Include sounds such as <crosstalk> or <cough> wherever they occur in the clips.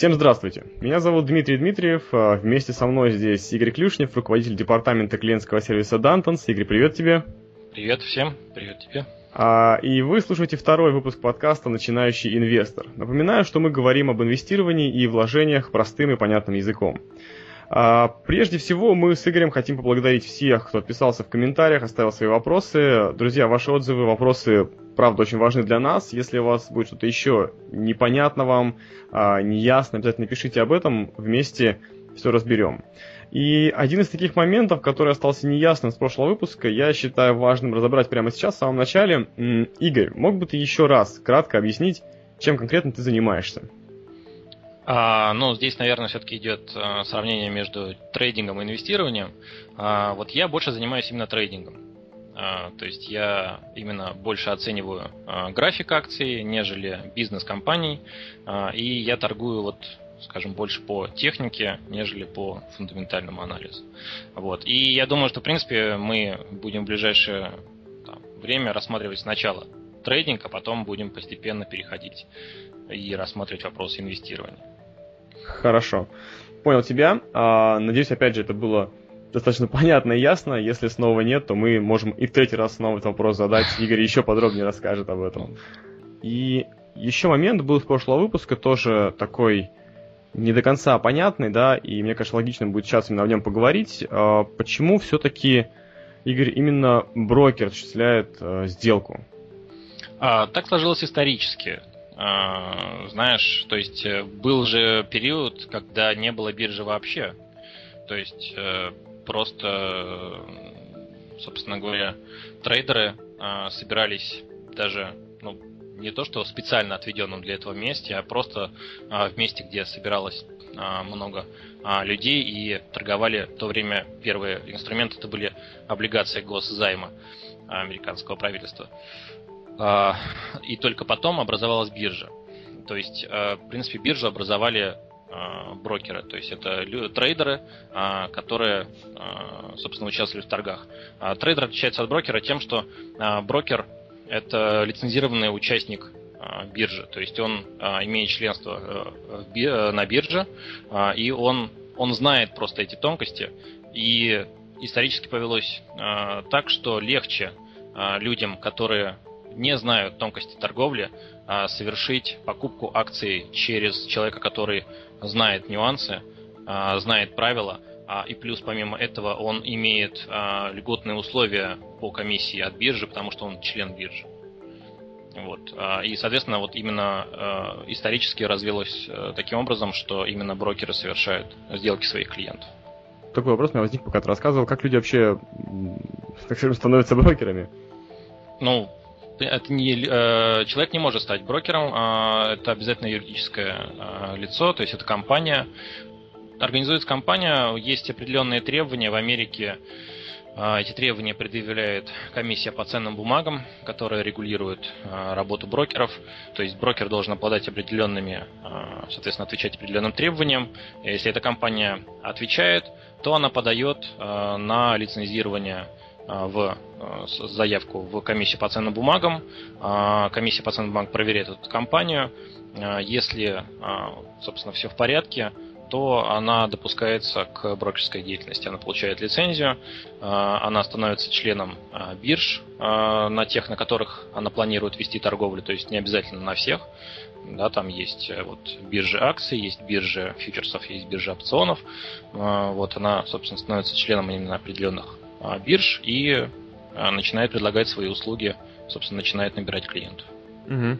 Всем здравствуйте. Меня зовут Дмитрий Дмитриев. А, вместе со мной здесь Игорь Клюшнев, руководитель департамента клиентского сервиса Dantons. Игорь, привет тебе. Привет всем. Привет тебе. А, и вы слушаете второй выпуск подкаста «Начинающий инвестор». Напоминаю, что мы говорим об инвестировании и вложениях простым и понятным языком. А, прежде всего, мы с Игорем хотим поблагодарить всех, кто отписался в комментариях, оставил свои вопросы. Друзья, ваши отзывы, вопросы, правда, очень важны для нас. Если у вас будет что-то еще непонятно вам, а, неясно, обязательно пишите об этом, вместе все разберем. И один из таких моментов, который остался неясным с прошлого выпуска, я считаю важным разобрать прямо сейчас, в самом начале. Игорь, мог бы ты еще раз кратко объяснить, чем конкретно ты занимаешься? А, ну, здесь, наверное, все-таки идет а, сравнение между трейдингом и инвестированием. А, вот я больше занимаюсь именно трейдингом. А, то есть я именно больше оцениваю а, график акций, нежели бизнес компаний. А, и я торгую вот скажем, больше по технике, нежели по фундаментальному анализу. Вот. И я думаю, что, в принципе, мы будем в ближайшее там, время рассматривать сначала трейдинг, а потом будем постепенно переходить и рассматривать вопросы инвестирования. Хорошо. Понял тебя. Надеюсь, опять же, это было достаточно понятно и ясно. Если снова нет, то мы можем и в третий раз снова этот вопрос задать. Игорь еще подробнее расскажет об этом. И еще момент был с прошлого выпуска, тоже такой не до конца понятный, да, и мне кажется, логично будет сейчас именно о нем поговорить. А, почему все-таки, Игорь, именно брокер осуществляет а, сделку? А, так сложилось исторически. А, знаешь, то есть э, был же период, когда не было биржи вообще. То есть э, просто, собственно говоря, трейдеры а, собирались даже, ну, не то что в специально отведенном для этого месте, а просто а, в месте, где собиралось много людей и торговали в то время первые инструменты это были облигации госзайма американского правительства. А, и только потом образовалась биржа. То есть, а, в принципе, биржу образовали а, брокеры, то есть это трейдеры, которые, собственно, участвовали в торгах. Трейдер отличается от брокера тем, что брокер это лицензированный участник биржи, то есть он имеет членство на бирже, и он, он знает просто эти тонкости, и исторически повелось так, что легче людям, которые не знают тонкости торговли, а совершить покупку акций через человека, который знает нюансы, а, знает правила, а, и плюс помимо этого он имеет льготные условия по комиссии от биржи, потому что он член биржи. Вот. И, соответственно, вот именно исторически развилось э, таким образом, что именно брокеры совершают сделки своих клиентов. Такой вопрос у меня возник, пока ты рассказывал, как люди вообще, так скажем, становятся брокерами? Ну, это не, э, человек не может стать брокером, э, это обязательно юридическое э, лицо, то есть это компания. Организуется компания, есть определенные требования в Америке. Э, эти требования предъявляет комиссия по ценным бумагам, которая регулирует э, работу брокеров. То есть брокер должен обладать определенными, соответственно, отвечать определенным требованиям. Если эта компания отвечает, то она подает на лицензирование а, в а, заявку в комиссию по ценным бумагам. А, комиссия по ценным бумагам проверяет эту компанию. Если, собственно, все в порядке, то она допускается к брокерской деятельности. Она получает лицензию, она становится членом бирж, на тех, на которых она планирует вести торговлю, то есть не обязательно на всех. Да, там есть э, вот биржи акций, есть биржи фьючерсов, есть биржи опционов. Вот она, собственно, становится членом именно определенных а, бирж и а, начинает предлагать свои услуги, собственно, начинает набирать клиентов. Угу.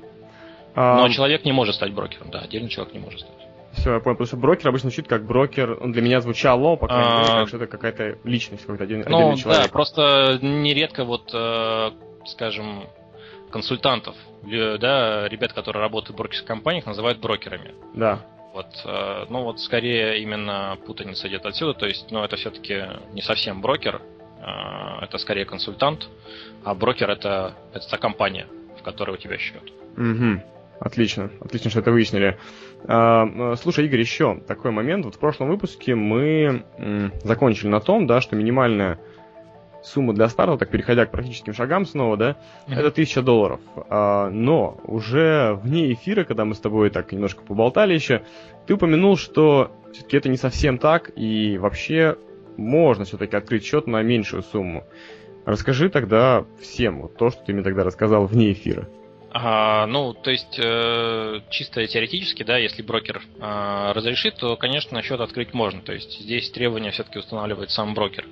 А... Но человек не может стать брокером, да, отдельный человек не может стать. Все, я понял, потому что брокер обычно звучит как брокер, он для меня звучало, по крайней мере, как что это какая-то личность, какой-то один, ну, отдельный человек. Да, просто нередко вот, э, скажем, консультантов, да, ребят, которые работают в брокерских компаниях, называют брокерами. Да. Вот, э, ну вот скорее именно путаница идет отсюда, то есть, ну это все-таки не совсем брокер, а, это скорее консультант, а брокер это, это та компания, в которой у тебя счет. Угу. Отлично, отлично, что это выяснили. А, слушай, Игорь, еще такой момент. Вот в прошлом выпуске мы закончили на том, да, что минимальная сумма для старта, так переходя к практическим шагам снова, да, mm-hmm. это 1000 долларов. А, но уже вне эфира, когда мы с тобой так немножко поболтали еще, ты упомянул, что все-таки это не совсем так, и вообще можно все-таки открыть счет на меньшую сумму. Расскажи тогда всем вот то, что ты мне тогда рассказал вне эфира. А, ну, то есть, э, чисто теоретически, да, если брокер э, разрешит, то, конечно, счет открыть можно. То есть здесь требования все-таки устанавливает сам брокер.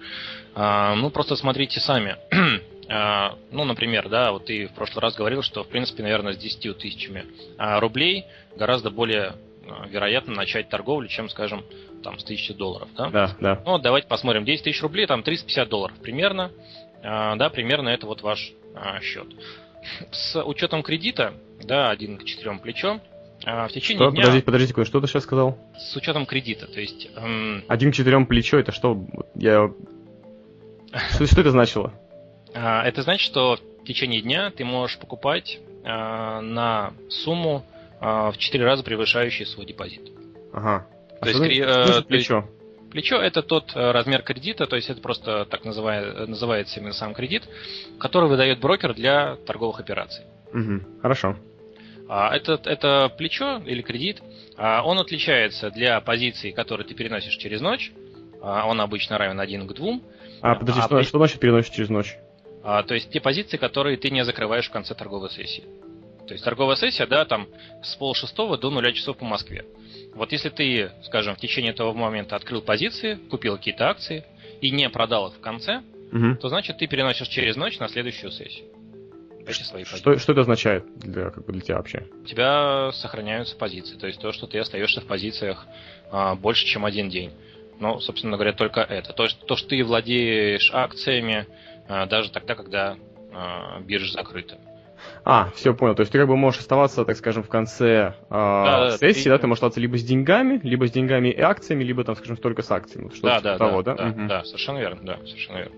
А, ну, просто смотрите сами. <clears throat> а, ну, например, да, вот ты в прошлый раз говорил, что, в принципе, наверное, с 10 тысячами рублей гораздо более вероятно начать торговлю, чем, скажем, там, с 1000 долларов, да? Да, да. Ну, давайте посмотрим. 10 тысяч рублей, там 350 долларов примерно. А, да, примерно это вот ваш а, счет с учетом кредита, да, один к четырем плечом, в течение что? дня... Подождите, подождите, что ты сейчас сказал? С учетом кредита, то есть... Эм... Один к четырем плечо, это что? Я... Что, что это значило? Это значит, что в течение дня ты можешь покупать а, на сумму в четыре раза превышающую свой депозит. Ага. А то есть, э, плечо? Плечо это тот э, размер кредита, то есть это просто так называя, называется именно сам кредит, который выдает брокер для торговых операций. Угу, хорошо. А это, это плечо или кредит, а он отличается для позиций, которые ты переносишь через ночь. А он обычно равен 1 к 2. А, подожди, а, что, при... что значит переносишь через ночь? А, то есть те позиции, которые ты не закрываешь в конце торговой сессии. То есть торговая сессия, да, там с полшестого до нуля часов по Москве. Вот если ты, скажем, в течение этого момента открыл позиции, купил какие-то акции и не продал их в конце, угу. то значит ты переносишь через ночь на следующую сессию. Эти свои что, что это означает для, как бы для тебя вообще? У тебя сохраняются позиции, то есть то, что ты остаешься в позициях а, больше, чем один день. Ну, собственно говоря, только это. То, что, то, что ты владеешь акциями а, даже тогда, когда а, биржа закрыта. А, все понял. То есть ты как бы можешь оставаться, так скажем, в конце э, да, сессии, ты... да, ты можешь оставаться либо с деньгами, либо с деньгами и акциями, либо там, скажем, только с акциями. Что да, да, того, да, да, да, угу. да, совершенно верно, да, совершенно верно.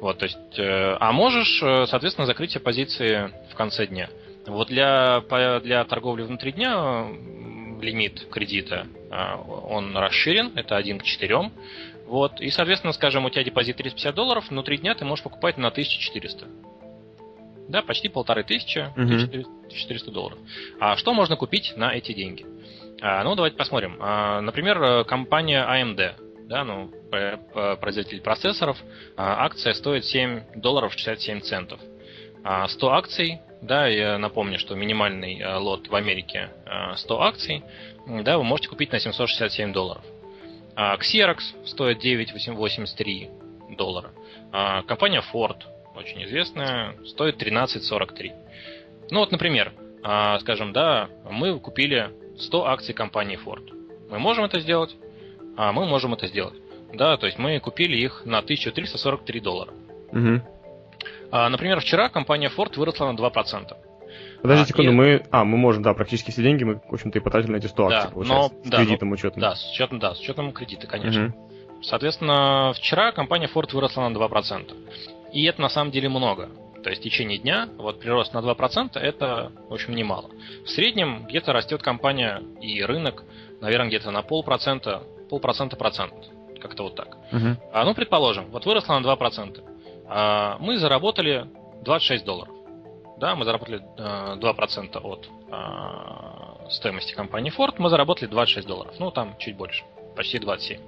Вот, то есть, э, а можешь, э, соответственно, закрытие позиции в конце дня. Вот для, для торговли внутри дня лимит кредита, э, он расширен, это 1 к 4. Вот, и, соответственно, скажем, у тебя депозит 350 долларов, внутри дня ты можешь покупать на 1400. Да, почти полторы тысячи, угу. 1400 долларов. А что можно купить на эти деньги? А, ну, давайте посмотрим. А, например, э, компания AMD, да, ну, производитель процессоров, а, акция стоит 7 долларов 67 центов. А 100 акций, да, я напомню, что минимальный а, лот в Америке 100 а, акций, да, вы можете купить на 767 долларов. А Xerox стоит 9,83 доллара. А компания Ford очень известная, стоит 13.43. Ну вот, например, а, скажем, да, мы купили 100 акций компании Ford. Мы можем это сделать? А мы можем это сделать. Да, то есть мы купили их на 1343 доллара. Угу. А, например, вчера компания Ford выросла на 2%. Подожди а, секунду, и... мы... А, мы можем, да, практически все деньги мы, в общем-то, и потратили на эти 100 да, акций, получается, но, с да, кредитом но, учетом. Да, с учетом, да, с учетом кредита, конечно. Угу. Соответственно, вчера компания Ford выросла на 2%. И это на самом деле много. То есть в течение дня вот прирост на 2% это, в общем, немало. В среднем где-то растет компания и рынок, наверное, где-то на полпроцента, полпроцента процент. Как-то вот так. Uh-huh. А, ну, предположим, вот выросла на 2%. А, мы заработали 26 долларов. Да, мы заработали а, 2% от а, стоимости компании Ford, мы заработали 26 долларов. Ну, там чуть больше, почти 27.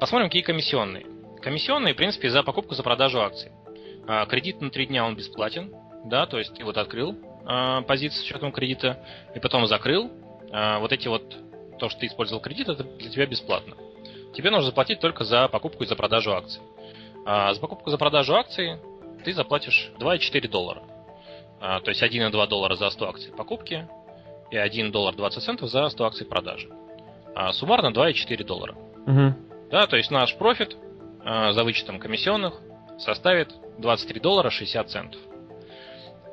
Посмотрим, какие комиссионные. Комиссионные, в принципе, за покупку, за продажу акций. А, кредит на 3 дня он бесплатен, да, то есть ты вот открыл а, позицию с учетом кредита и потом закрыл. А, вот эти вот, то, что ты использовал кредит, это для тебя бесплатно. Тебе нужно заплатить только за покупку и за продажу акций. За покупку за продажу акций ты заплатишь 2,4 доллара. То есть 1,2 доллара за 100 акций покупки и 1 доллар 20 центов за 100 акций продажи. Суммарно 2,4 доллара. Угу. Да, то есть наш профит за вычетом комиссионных составит 23 доллара 60 центов.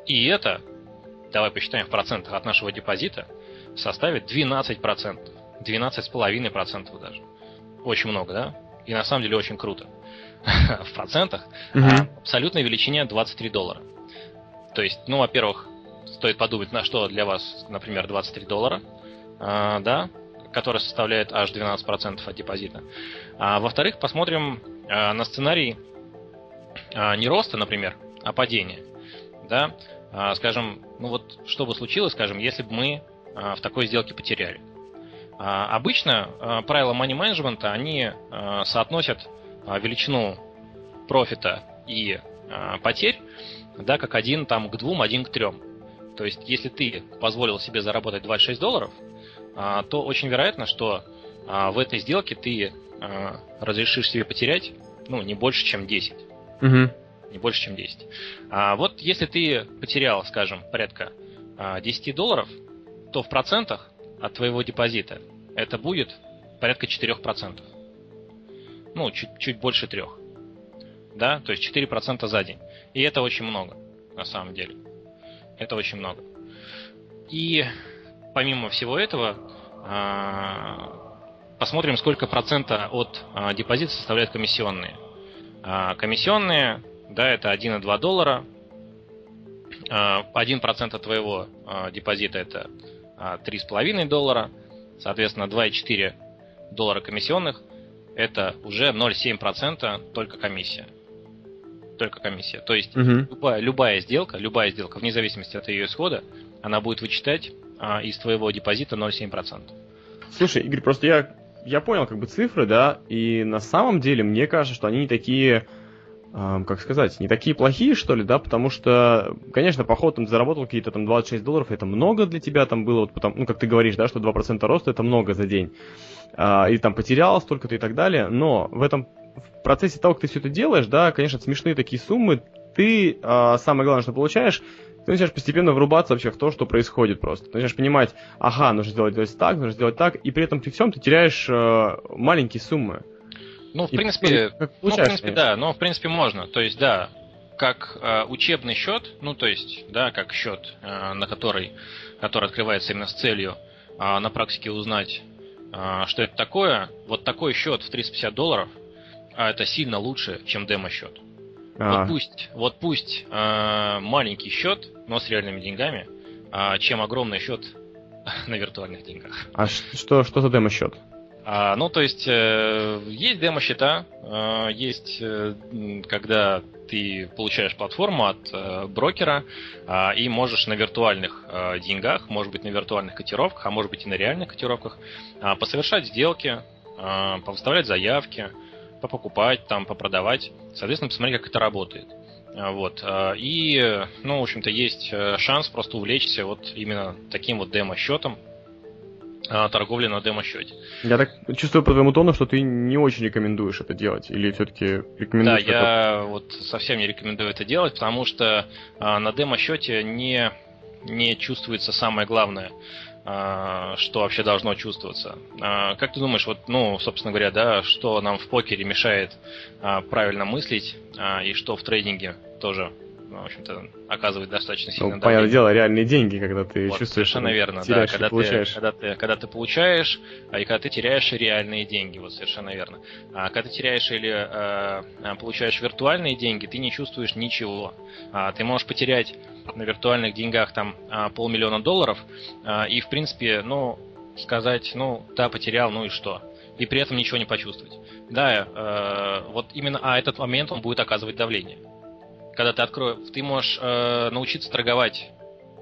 И это, давай посчитаем в процентах от нашего депозита, составит 12%. 12,5% даже. Очень много, да? И на самом деле очень круто. <laughs> в процентах угу. а абсолютной величине 23 доллара. То есть, ну, во-первых, стоит подумать, на что для вас, например, 23 доллара, а, да, который составляет аж 12% от депозита. А во-вторых, посмотрим а, на сценарий, а, не роста, например, а падения, да, а, скажем, ну вот что бы случилось, скажем, если бы мы а, в такой сделке потеряли. А, обычно а, правила money management, они а, соотносят а, величину профита и а, потерь, да, как один там к двум, один к трем. То есть, если ты позволил себе заработать 26 долларов, то очень вероятно, что а, в этой сделке ты а, разрешишь себе потерять, ну, не больше, чем 10. Угу. Не больше, чем 10. А вот если ты потерял, скажем, порядка 10 долларов, то в процентах от твоего депозита это будет порядка 4%. Ну, чуть, чуть больше трех. Да, то есть 4% за день. И это очень много, на самом деле. Это очень много. И помимо всего этого, посмотрим, сколько процента от а, депозита составляют комиссионные. А, комиссионные, да, это 1,2 доллара. А, 1% от твоего а, депозита это а, 3,5 доллара. Соответственно, 2,4 доллара комиссионных это уже 0,7% только комиссия. Только комиссия. То есть Угу. любая, любая сделка, любая сделка, вне зависимости от ее исхода, она будет вычитать а, из твоего депозита 0,7%. Слушай, Игорь, просто я, я понял как бы цифры, да, и на самом деле мне кажется, что они не такие, эм, как сказать, не такие плохие, что ли, да, потому что, конечно, поход там заработал какие-то там 26 долларов, это много для тебя там было, вот потому, ну, как ты говоришь, да, что 2% роста это много за день, а, или там потерял столько-то и так далее, но в этом, в процессе того, как ты все это делаешь, да, конечно, смешные такие суммы, ты, а, самое главное, что получаешь, ты начинаешь постепенно врубаться вообще в то, что происходит просто. Ты начинаешь понимать, ага, нужно сделать, сделать так, нужно сделать так, и при этом при всем ты теряешь э, маленькие суммы. Ну, в И принципе, ну, в принципе, да, но в принципе можно. То есть, да, как э, учебный счет, ну, то есть, да, как счет, э, на который, который открывается именно с целью э, на практике узнать, э, что это такое, вот такой счет в 350 долларов, а это сильно лучше, чем демо-счет. А, Вот пусть, вот пусть э, маленький счет, но с реальными деньгами, а, чем огромный счет <laughs> на виртуальных деньгах. а что, что за демо-счет? А, ну, то есть, э, есть демо-счета, э, есть, э, когда ты получаешь платформу от э, брокера а, и можешь на виртуальных э, деньгах, может быть, на виртуальных котировках, а может быть и на реальных котировках, а, посовершать сделки, а, повыставлять заявки, попокупать, там, попродавать. Соответственно, посмотреть, как это работает. А, Вот. а, И, ну, в общем-то, есть э, шанс просто увлечься вот именно таким вот демо-счетом, а, торговли на демо-счете. Я так чувствую по твоему тону, что ты не очень рекомендуешь это делать, или все-таки Да, рекомендуешь это- я вот совсем не рекомендую это делать, потому что на демо-счете не, не чувствуется самое главное, что вообще должно чувствоваться. А, как ты думаешь, вот, ну, собственно говоря, да, что нам в покере мешает а, правильно мыслить, а, и что в трейдинге тоже, ну, в общем-то, оказывает достаточно Ну, сильное понятное дело, реальные деньги, когда ты Вот, чувствуешь, совершенно верно, да, теряешь и когда ты, получаешь. когда, ты, когда ты получаешь, а и когда ты теряешь реальные деньги, вот совершенно верно. А когда ты теряешь или э, получаешь виртуальные деньги, ты не чувствуешь ничего. А, ты можешь потерять на виртуальных деньгах там а, полмиллиона долларов, а, и в принципе, ну, сказать, ну, да, потерял, ну и что? И при этом ничего не почувствовать. Да, э, вот именно, а этот момент он будет оказывать давление. Когда ты откроешь, ты можешь э, научиться торговать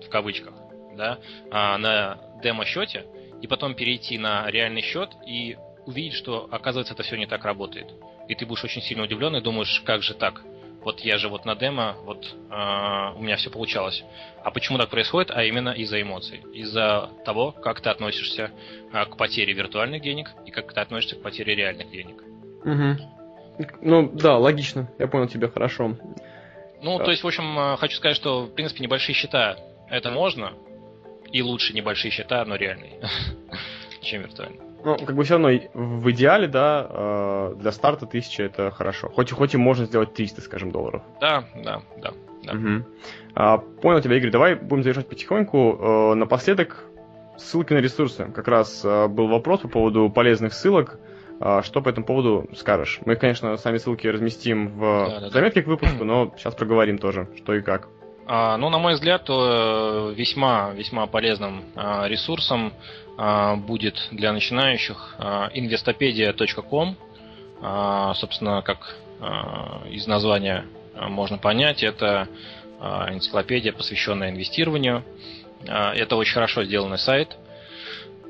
в кавычках, да, а, на демо-счете, и потом перейти на реальный счет и увидеть, что, оказывается, это все не так работает. И ты будешь очень сильно удивлен и думаешь, как же так? Вот я же вот на демо, вот а, у меня все получалось. А почему так происходит? А именно из-за эмоций. Из-за того, как ты относишься а, к потере виртуальных денег и как ты относишься к потере реальных денег. Мгм. Ну, да, логично. Я понял тебя хорошо. Ну, Да. то есть, в общем, э, хочу сказать, что, в принципе, небольшие счета это можно, и лучше небольшие счета, но реальные, <laughs> чем виртуальные. Ну, как бы все равно в идеале, да, э, для старта 1000 это хорошо. Хоть, хоть и можно сделать 300, скажем, долларов. Да, да, да. Да. Мгм. А, понял тебя, Игорь. Давай будем завершать потихоньку. Э, напоследок, ссылки на ресурсы. Как раз э, был вопрос по поводу полезных ссылок. А, что по этому поводу скажешь? Мы, конечно, сами ссылки разместим в Да-да-да. заметке к выпуску, но сейчас проговорим тоже, что и как. А, ну, на мой взгляд, то весьма, весьма полезным а, ресурсом будет для начинающих а, investopedia.com. А, собственно, как а, из названия можно понять, это энциклопедия, посвященная инвестированию. Это очень хорошо сделанный сайт,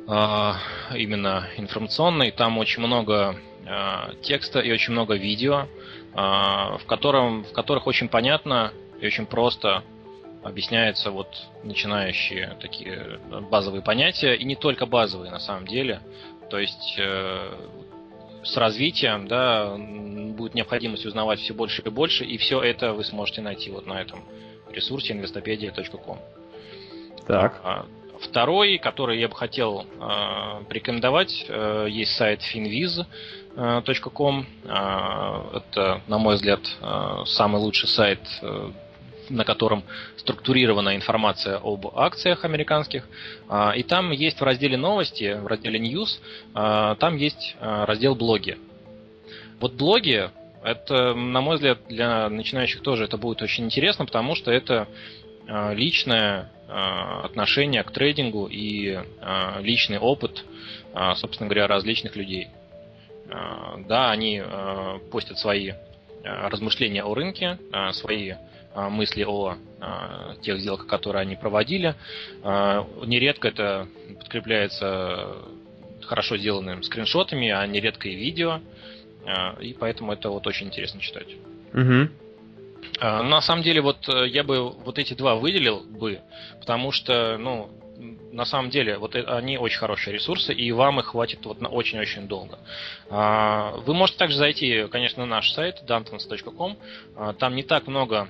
именно информационный. Там очень много текста и очень много видео, в, котором, в которых очень понятно и очень просто объясняются вот начинающие такие базовые понятия, и не только базовые на самом деле. То есть э, с развитием, да, будет необходимость узнавать все больше и больше, и все это вы сможете найти вот на этом ресурсе investopedia.com. Так. А, второй, который я бы хотел э, порекомендовать, э, есть сайт finviz.com. Э, это, на мой взгляд, э, самый лучший сайт э, на котором структурирована информация об акциях американских. А, и там есть в разделе новости, в разделе news, а, там есть а, раздел блоги. Вот блоги, это, на мой взгляд, для начинающих тоже это будет очень интересно, потому что это личное отношение к трейдингу и личный опыт, собственно говоря, различных людей. Да, они постят свои размышления о рынке, свои мысли о а, тех сделках, которые они проводили. А, нередко это подкрепляется хорошо сделанными скриншотами, а нередко и видео. И поэтому это вот очень интересно читать. Угу. На самом деле, вот э, я бы вот эти два выделил бы, потому что, ну, на самом деле, вот э, они очень хорошие ресурсы, и вам их хватит вот на очень-очень долго. Вы можете также зайти, конечно, на наш сайт dantons.com. Там не так много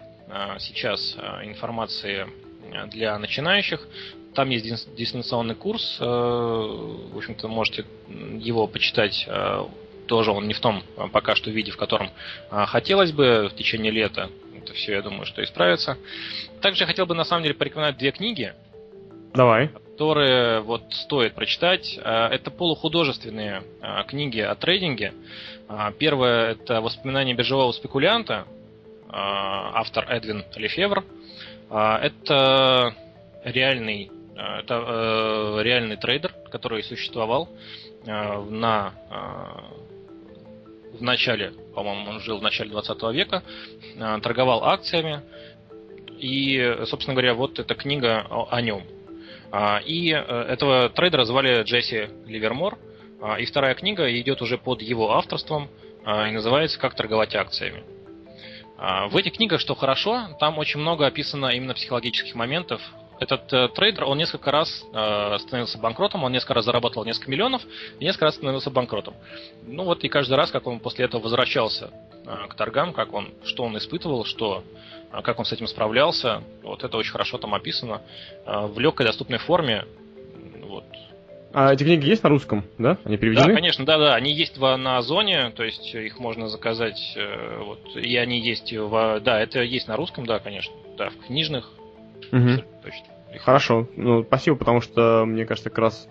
сейчас а, информации а, для начинающих. Там есть дистанционный курс, в общем-то, можете его почитать тоже он не в том пока что виде, в котором хотелось бы в течение лета. Это все, я думаю, что исправится. Также я хотел бы, на самом деле, порекомендовать две книги. Давай. Которые вот стоит прочитать. Это полухудожественные книги о трейдинге. Первое – это «Воспоминания биржевого спекулянта», а, автор Эдвин Лефевр. А, это реальный, а, это э, реальный трейдер, который существовал на в начале, по-моему, он жил в начале 20 века, торговал акциями, и, собственно говоря, вот эта книга о, о нем. И э, этого трейдера звали Джесси Ливермор, и вторая книга идет уже под его авторством и называется «Как торговать акциями». А, в этих книгах, что хорошо, там очень много описано именно психологических моментов. Этот э, трейдер, он несколько раз э, становился банкротом, он несколько раз зарабатывал несколько миллионов и несколько раз становился банкротом. Ну вот и каждый раз, как он после этого возвращался э, к торгам, как он, что он испытывал, что, э, как он с этим справлялся, вот это очень хорошо там описано э, в легкой доступной форме. А эти книги есть на русском, да? Они переведены? Да, конечно, да, да. Они есть в, на Озоне, то есть их можно заказать. Э, вот, и они есть в. Да, это есть на русском, да, конечно. Да, в книжных. Угу. Точно. Хорошо. Ну, спасибо, потому что, мне кажется, как раз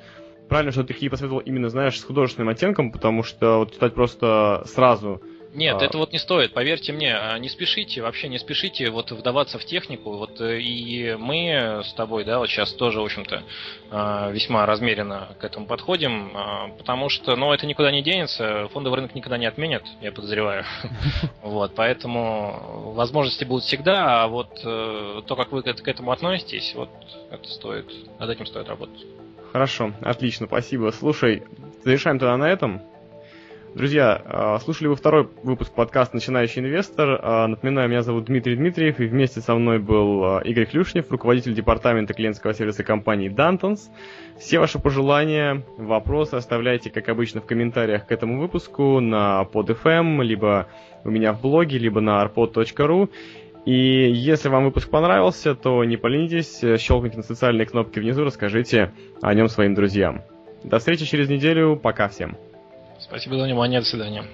правильно, что ты такие посоветовал именно, знаешь, с художественным оттенком, потому что вот читать просто сразу нет, а... это вот не стоит, поверьте мне, а, не спешите, вообще не спешите вот вдаваться в технику, вот э, и мы с тобой, да, вот сейчас тоже, в общем-то, а, весьма размеренно к этому подходим, а, потому что, ну, это никуда не денется, фондовый рынок никогда не отменят, я подозреваю, <laughs> вот, поэтому возможности будут всегда, а вот э, то, как вы к этому относитесь, вот, это стоит, над этим стоит работать. Хорошо, отлично, спасибо. Слушай, завершаем тогда на этом. Друзья, а, слушали вы второй выпуск подкаста «Начинающий инвестор». А, напоминаю, меня зовут Дмитрий Дмитриев, и вместе со мной был а, Игорь Клюшнев, руководитель департамента клиентского сервиса компании Dantons. Все ваши пожелания, вопросы оставляйте, как обычно, в комментариях к этому выпуску на PodFM, либо у меня в блоге, либо на arpod.ru. И если вам выпуск понравился, то не поленитесь, щелкните на социальные кнопки внизу, расскажите о нем своим друзьям. До встречи через неделю, пока всем. Спасибо за внимание, до свидания.